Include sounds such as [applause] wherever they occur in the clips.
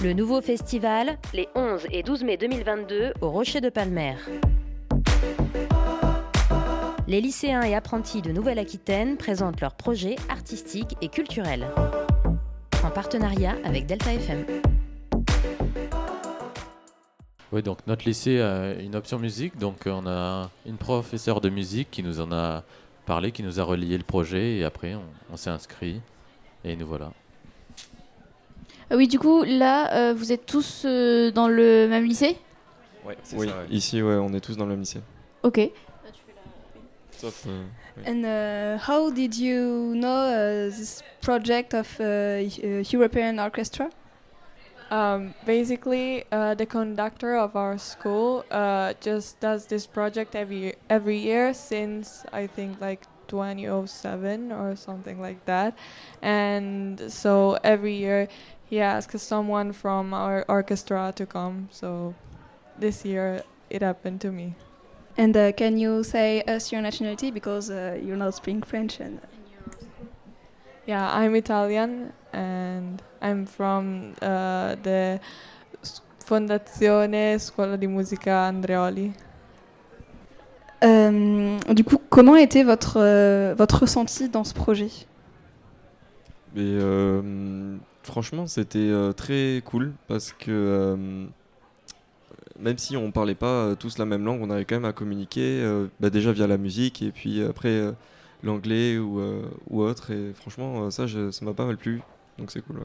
Le nouveau festival, les 11 et 12 mai 2022 au Rocher de Palmer. Les lycéens et apprentis de Nouvelle-Aquitaine présentent leurs projets artistiques et culturels. En partenariat avec Delta FM. Oui, donc notre lycée a une option musique, donc on a une professeure de musique qui nous en a parlé, qui nous a relié le projet, et après on, on s'est inscrit, et nous voilà. Ah oui, du coup, là, euh, vous êtes tous euh, dans le même lycée? Ouais, c'est Oui, ça. ouais. ici, ouais, on est tous dans le même lycée. Ok. Sauf, euh, oui. And uh, how did you know uh, this project of uh, Eu- European Orchestra? Um, basically, uh, the conductor of our school uh, just does this project every every year since I think like 2007 or something like that, and so every year he asks someone from our orchestra to come. So this year it happened to me. And uh, can you say us your nationality? Because uh, you're not speaking French and Yeah, I'm Italian and I'm from uh, the Fondazione Scuola di Musica Andreoli. Euh, du coup, comment était votre euh, votre ressenti dans ce projet? Et euh, franchement, c'était euh, très cool parce que euh, même si on parlait pas euh, tous la même langue, on avait quand même à communiquer bah, déjà via la musique et puis après l'anglais ou, autre. Et franchement, ça, ça m'a pas mal plu. Donc c'est cool.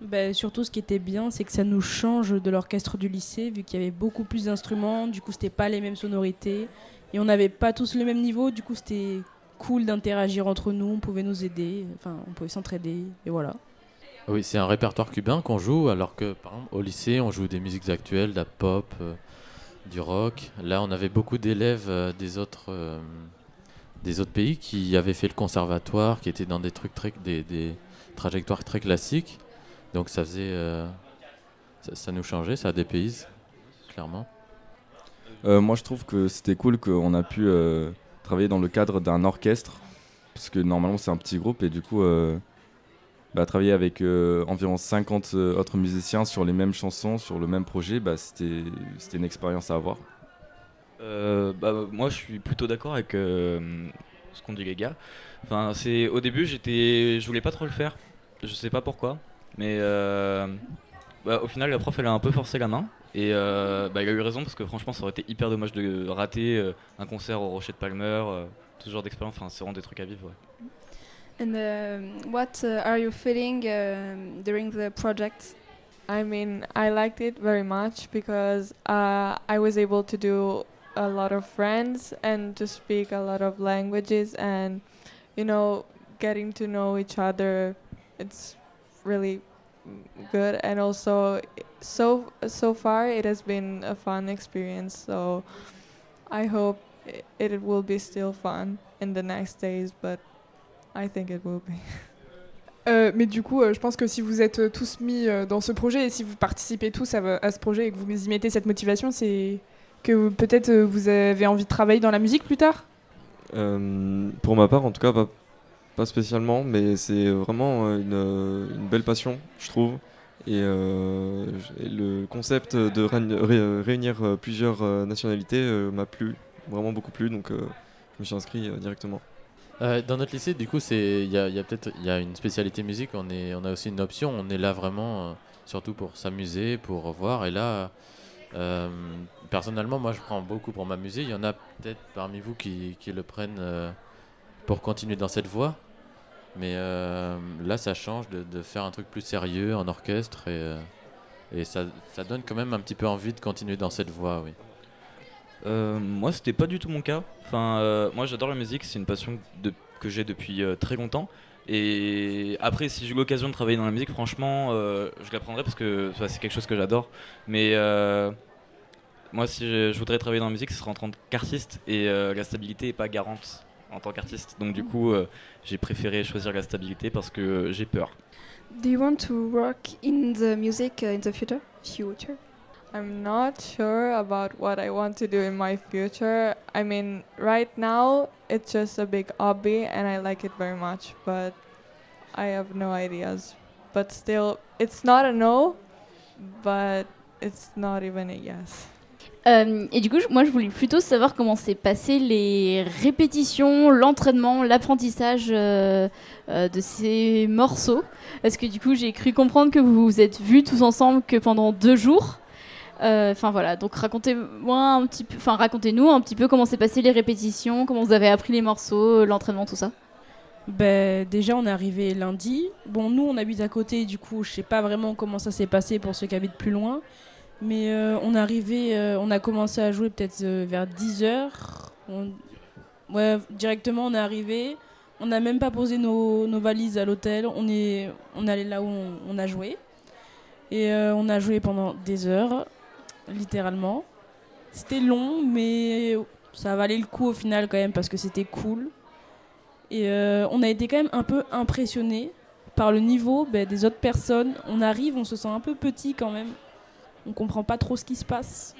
Ben, surtout, ce qui était bien, c'est que ça nous change de l'orchestre du lycée, vu qu'il y avait beaucoup plus d'instruments, du coup, c'était pas les mêmes sonorités, et on n'avait pas tous le même niveau, du coup, c'était cool d'interagir entre nous, on pouvait nous aider, enfin, on pouvait s'entraider, et voilà. Oui, c'est un répertoire cubain qu'on joue, alors que par exemple au lycée on joue des musiques actuelles, de la pop, euh, du rock. Là on avait beaucoup d'élèves euh, des autres euh, des autres pays qui avaient fait le conservatoire, qui étaient dans des trucs très des, des trajectoires très classiques. Donc ça faisait ça, nous changeait, ça dépayse clairement. Moi, je trouve que c'était cool qu'on a pu travailler dans le cadre d'un orchestre, parce que normalement c'est un petit groupe, et du coup, bah, travailler avec euh, environ 50 euh, autres musiciens sur les mêmes chansons, sur le même projet, bah, c'était une expérience à avoir. Euh, bah, moi, je suis plutôt d'accord avec ce qu'ont dit les gars. Enfin, c'est au début, j'étais, je voulais pas trop le faire. Je sais pas pourquoi, mais au final, la prof, elle a un peu forcé la main. Et bah, il a eu raison parce que franchement, ça aurait été hyper dommage de rater un concert au Rocher de Palmer. euh, ce genre d'expérience, enfin, c'est vraiment des trucs à vivre. And what uh, are you feeling um, during the project? I mean, I liked it very much because uh, I was able to do a lot of friends and to speak a lot of languages and, you know, getting to know each other. It's really good and also so so far it has been a fun experience. So I hope i- it will be still fun in the next days, but I think it will be. Euh, mais du coup, euh, je pense que si vous êtes euh, tous mis euh, dans ce projet et si vous participez tous à, à ce projet et que vous y mettez cette motivation, c'est que peut-être euh, vous avez envie de travailler dans la musique plus tard? Euh, pour ma part, en tout cas, pas, pas spécialement, mais c'est vraiment une, une belle passion, je trouve. Et, euh, le concept de réun- ré- réunir plusieurs nationalités euh, m'a plu, vraiment beaucoup plu, donc euh, je me suis inscrit euh, directement. Euh, dans notre lycée, du coup, il y a, peut-être y a une spécialité musique. On est on a aussi une option. On est là vraiment euh, surtout pour s'amuser, pour voir. Et là, euh, personnellement, moi, je prends beaucoup pour m'amuser. Il y en a peut-être parmi vous qui, qui le prennent pour continuer dans cette voie. Mais là, ça change de, de faire un truc plus sérieux en orchestre et, et ça, ça donne quand même un petit peu envie de continuer dans cette voie, oui. Euh, moi, c'était pas du tout mon cas. Enfin, euh, moi, j'adore la musique. C'est une passion que j'ai depuis euh, très longtemps. Et après, si j'ai eu l'occasion de travailler dans la musique, franchement, je l'apprendrai parce que c'est quelque chose que j'adore. Mais moi, si je, voudrais travailler dans la musique, ce serait en tant qu'artiste. Et la stabilité est pas garante en tant qu'artiste. Donc, du coup, j'ai préféré choisir la stabilité parce que j'ai peur. Do you want to work in the music uh, in the future? Future? I'm not sure about what I want to do in my future. I mean, right now it's just a big hobby and I like it very much, but I have no ideas. But still, it's not a no, but it's not even a yes. Euh, et du coup, moi, je voulais plutôt savoir comment s'est passé les répétitions, l'entraînement, l'apprentissage euh, euh, de ces morceaux. Parce que du coup, j'ai cru comprendre que vous vous êtes vus tous ensemble que pendant deux jours. Euh, Enfin voilà, donc racontez-moi un petit peu, enfin racontez-nous un petit peu comment s'est passé les répétitions, comment vous avez appris les morceaux, l'entraînement, tout ça. Ben, déjà, on est arrivé lundi. Bon, nous, on habite à côté, du coup, je sais pas vraiment comment ça s'est passé pour ceux qui habitent plus loin. Mais euh, on est arrivé, euh, on a commencé à jouer peut-être euh, vers 10h. Ouais, directement, on est arrivé. On n'a même pas posé nos, valises à l'hôtel. On est, on allé là où on, on a joué. Et euh, on a joué pendant des heures, littéralement. C'était long, mais ça valait le coup au final quand même parce que c'était cool. Et euh, on a été quand même un peu impressionnés par le niveau ben, des autres personnes. On arrive, on se sent un peu petit quand même. On comprend pas trop ce qui se passe.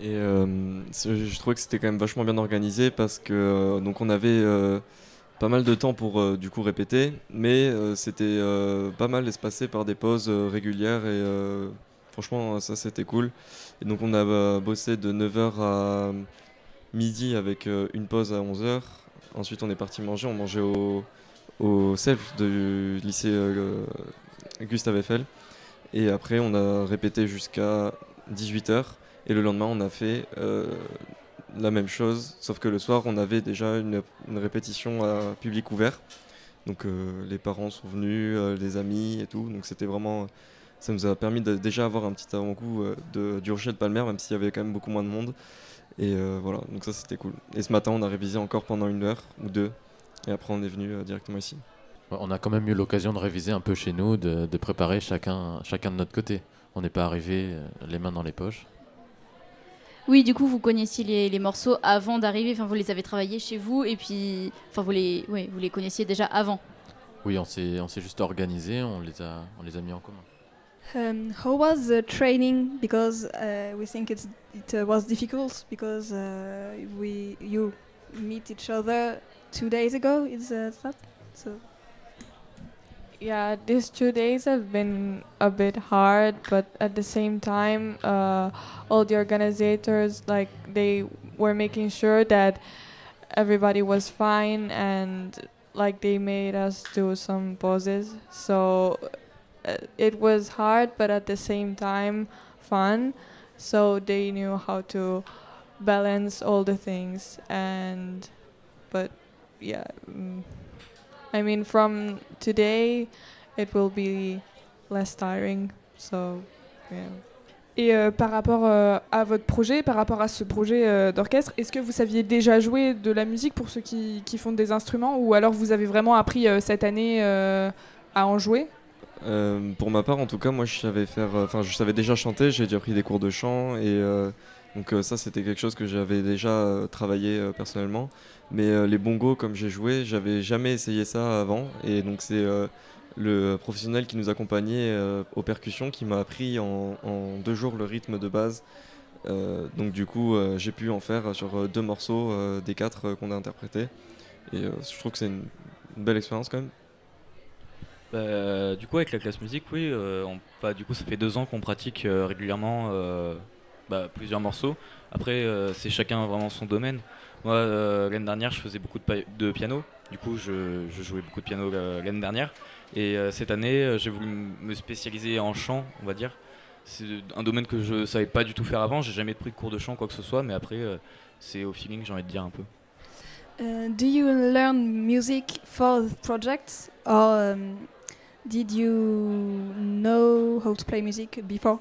Et euh, je trouvais que c'était quand même vachement bien organisé parce que euh, donc on avait pas mal de temps pour du coup répéter, mais c'était pas mal espacé par des pauses régulières et franchement ça c'était cool. Et donc on a euh, bossé de 9h à midi avec euh, une pause à 11h. Ensuite on est parti manger, on mangeait au, au self du lycée euh, Gustave Eiffel. Et après on a répété jusqu'à 18h. Et le lendemain, on a fait la même chose, sauf que le soir, on avait déjà une, répétition à public ouvert. Donc les parents sont venus, les amis et tout. Donc c'était vraiment. Ça nous a permis de déjà avoir un petit avant-goût euh, de, du Rocher de Palmer, même s'il y avait quand même beaucoup moins de monde. Et euh, voilà, donc ça c'était cool. Et ce matin, on a révisé encore pendant une heure ou deux. Et après, on est venu euh, directement ici. On a quand même eu l'occasion de réviser un peu chez nous, de, de préparer chacun, chacun de notre côté. On n'est pas arrivé les mains dans les poches. Oui, du coup, vous connaissiez les, les morceaux avant d'arriver, enfin vous les avez travaillés chez vous et puis, enfin vous les, ouais, vous les connaissiez déjà avant. Oui, on s'est, on s'est juste organisé, on les a, on les a mis en commun. Um, how was the training? Because uh, we think it uh, was difficult because uh, we you meet each other two days ago. Is that so? Yeah, these two days have been a bit hard, but at the same time, uh, all the organizers like they were making sure that everybody was fine and like they made us do some poses. So it was hard, but at the same time fun. So they knew how to balance all the things and but yeah. mm, I mean, from today, it will be less tiring. So, yeah. Et euh, par rapport euh, à votre projet, par rapport à ce projet euh, d'orchestre, est-ce que vous saviez déjà jouer de la musique pour ceux qui, qui font des instruments ou alors vous avez vraiment appris cette année à en jouer? Euh, pour ma part, en tout cas, moi, je savais faire. euh, Enfin, je savais déjà chanter. J'ai déjà pris des cours de chant et euh, donc ça, c'était quelque chose que j'avais déjà travaillé personnellement. Mais les bongos, comme j'ai joué, j'avais jamais essayé ça avant et donc c'est le professionnel qui nous accompagnait aux percussions qui m'a appris en, deux jours le rythme de base. Donc du coup, j'ai pu en faire sur deux morceaux des quatre qu'on a interprétés. Et je trouve que c'est une belle expérience quand même. Bah, du coup, avec la classe musique, oui, euh, bah, du coup, ça fait deux ans qu'on pratique euh, régulièrement euh, bah, plusieurs morceaux. Après, c'est chacun vraiment son domaine. Moi, l'année dernière, je faisais beaucoup de, piano. Du coup, je, jouais beaucoup de piano l'année dernière. Et cette année, j'ai voulu me spécialiser en chant, on va dire. C'est un domaine que je savais pas du tout faire avant. J'ai jamais pris de cours de chant, quoi que ce soit. Mais après, c'est au feeling, j'ai envie de dire un peu. Do you learn music for the project, or um, did you know how to play music before?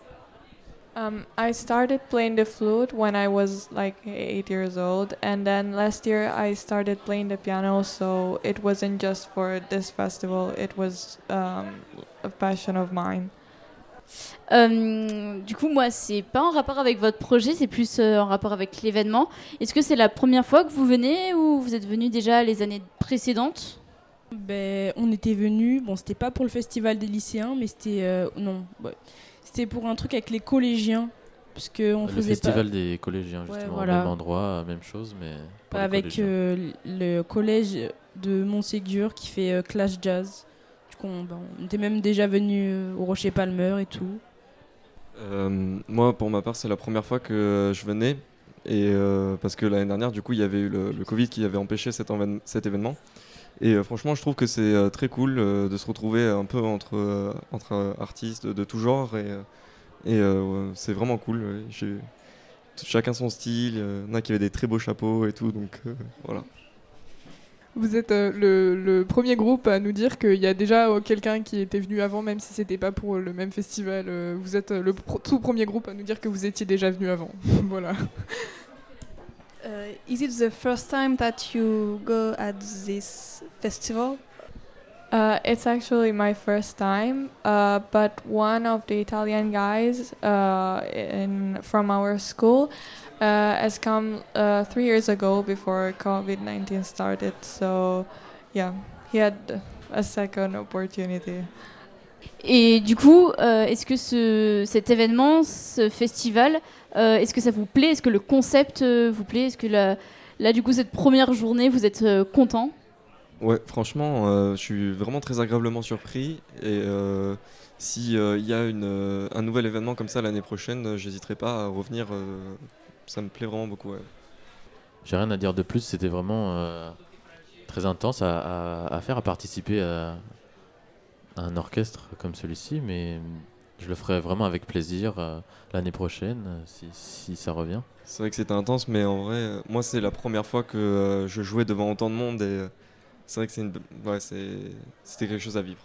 Um, I started playing the flute when I was like eight years old, and then last year I started playing the piano. So it wasn't just for this festival; it was um, a passion of mine. Euh, du coup, moi, c'est pas en rapport avec votre projet, c'est plus euh, en rapport avec l'événement. Est-ce que c'est la première fois que vous venez ou vous êtes venu déjà les années précédentes? Ben, on était venus, bon, c'était pas pour le festival des lycéens, mais c'était. euh, non, ouais. c'était pour un truc avec les collégiens. Parce qu'on le faisait festival pas. des collégiens, Ouais, justement, voilà. même endroit, même chose, mais pour avec euh, le collège de Montségur qui fait euh, Clash Jazz. Du coup, on, ben, on était même déjà venu euh, au Rocher Palmer et tout. Euh, moi, pour ma part, c'est la première fois que je venais. Et euh, parce que l'année dernière, du coup, il y avait eu le, le Covid qui avait empêché cet événement. Et euh, franchement, je trouve que c'est euh, très cool euh, de se retrouver un peu entre, artistes de, tout genre. Et, c'est vraiment cool. Chacun son style. Il y en a qui avaient des très beaux chapeaux et tout. Donc voilà. Vous êtes le, premier groupe à nous dire qu'il y a déjà quelqu'un qui était venu avant, même si c'était pas pour le même festival. Vous êtes le tout premier groupe à nous dire que vous étiez déjà venu avant. [laughs] voilà. Uh, is it the first time that you go at this festival? Uh, it's actually my first time, uh, but one of the Italian guys uh, in from our school uh, has come uh, three years ago before COVID nineteen started. So, yeah, he had a second opportunity. Et du coup, euh, est-ce que ce, cet événement, ce festival, euh, est-ce que ça vous plaît? Est-ce que le concept euh, vous plaît? Est-ce que la- là, du coup, cette première journée, vous êtes euh, content? Ouais, franchement, euh, je suis vraiment très agréablement surpris. Et euh, si il y a une, euh, un nouvel événement comme ça l'année prochaine, j'hésiterai pas à revenir. euh, ça me plaît vraiment beaucoup. ouais. J'ai rien à dire de plus, c'était vraiment euh, très intense à, à- à faire, à participer à un orchestre comme celui-ci, mais je le ferai vraiment avec plaisir euh, l'année prochaine, euh, si, si ça revient. C'est vrai que c'était intense, mais en vrai, euh, moi, c'est la première fois que euh, je jouais devant autant de monde. Et euh, c'est vrai que c'est une... ouais, c'est- c'était quelque chose à vivre.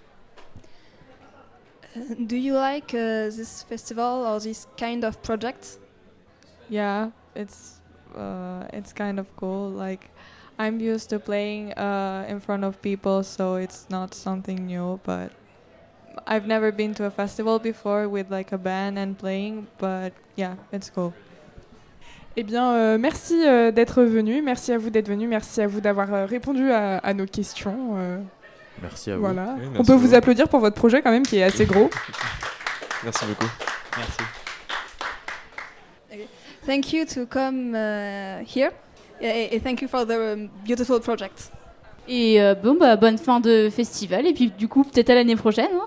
Uh, do you like uh, this festival or this kind of project? Yeah, it's uh, it's kind of cool. Like I'm used to playing uh, in front of people, so it's not something new. But I've never been to a festival before with like a band and playing. But yeah, it's cool. Eh bien, euh, merci euh, d'être venu. Merci à vous d'être venu. Merci à vous d'avoir euh, répondu à, à nos questions. euh, Merci à vous. voilà. Oui, On peut vous vous. applaudir pour votre projet quand même qui est assez gros. [laughs] Merci beaucoup. Merci. Thank you to come uh, here. Uh, thank you for the um, beautiful project. Et euh, bon, bah, bonne fin de festival. Et puis, du coup, peut-être à l'année prochaine. hein.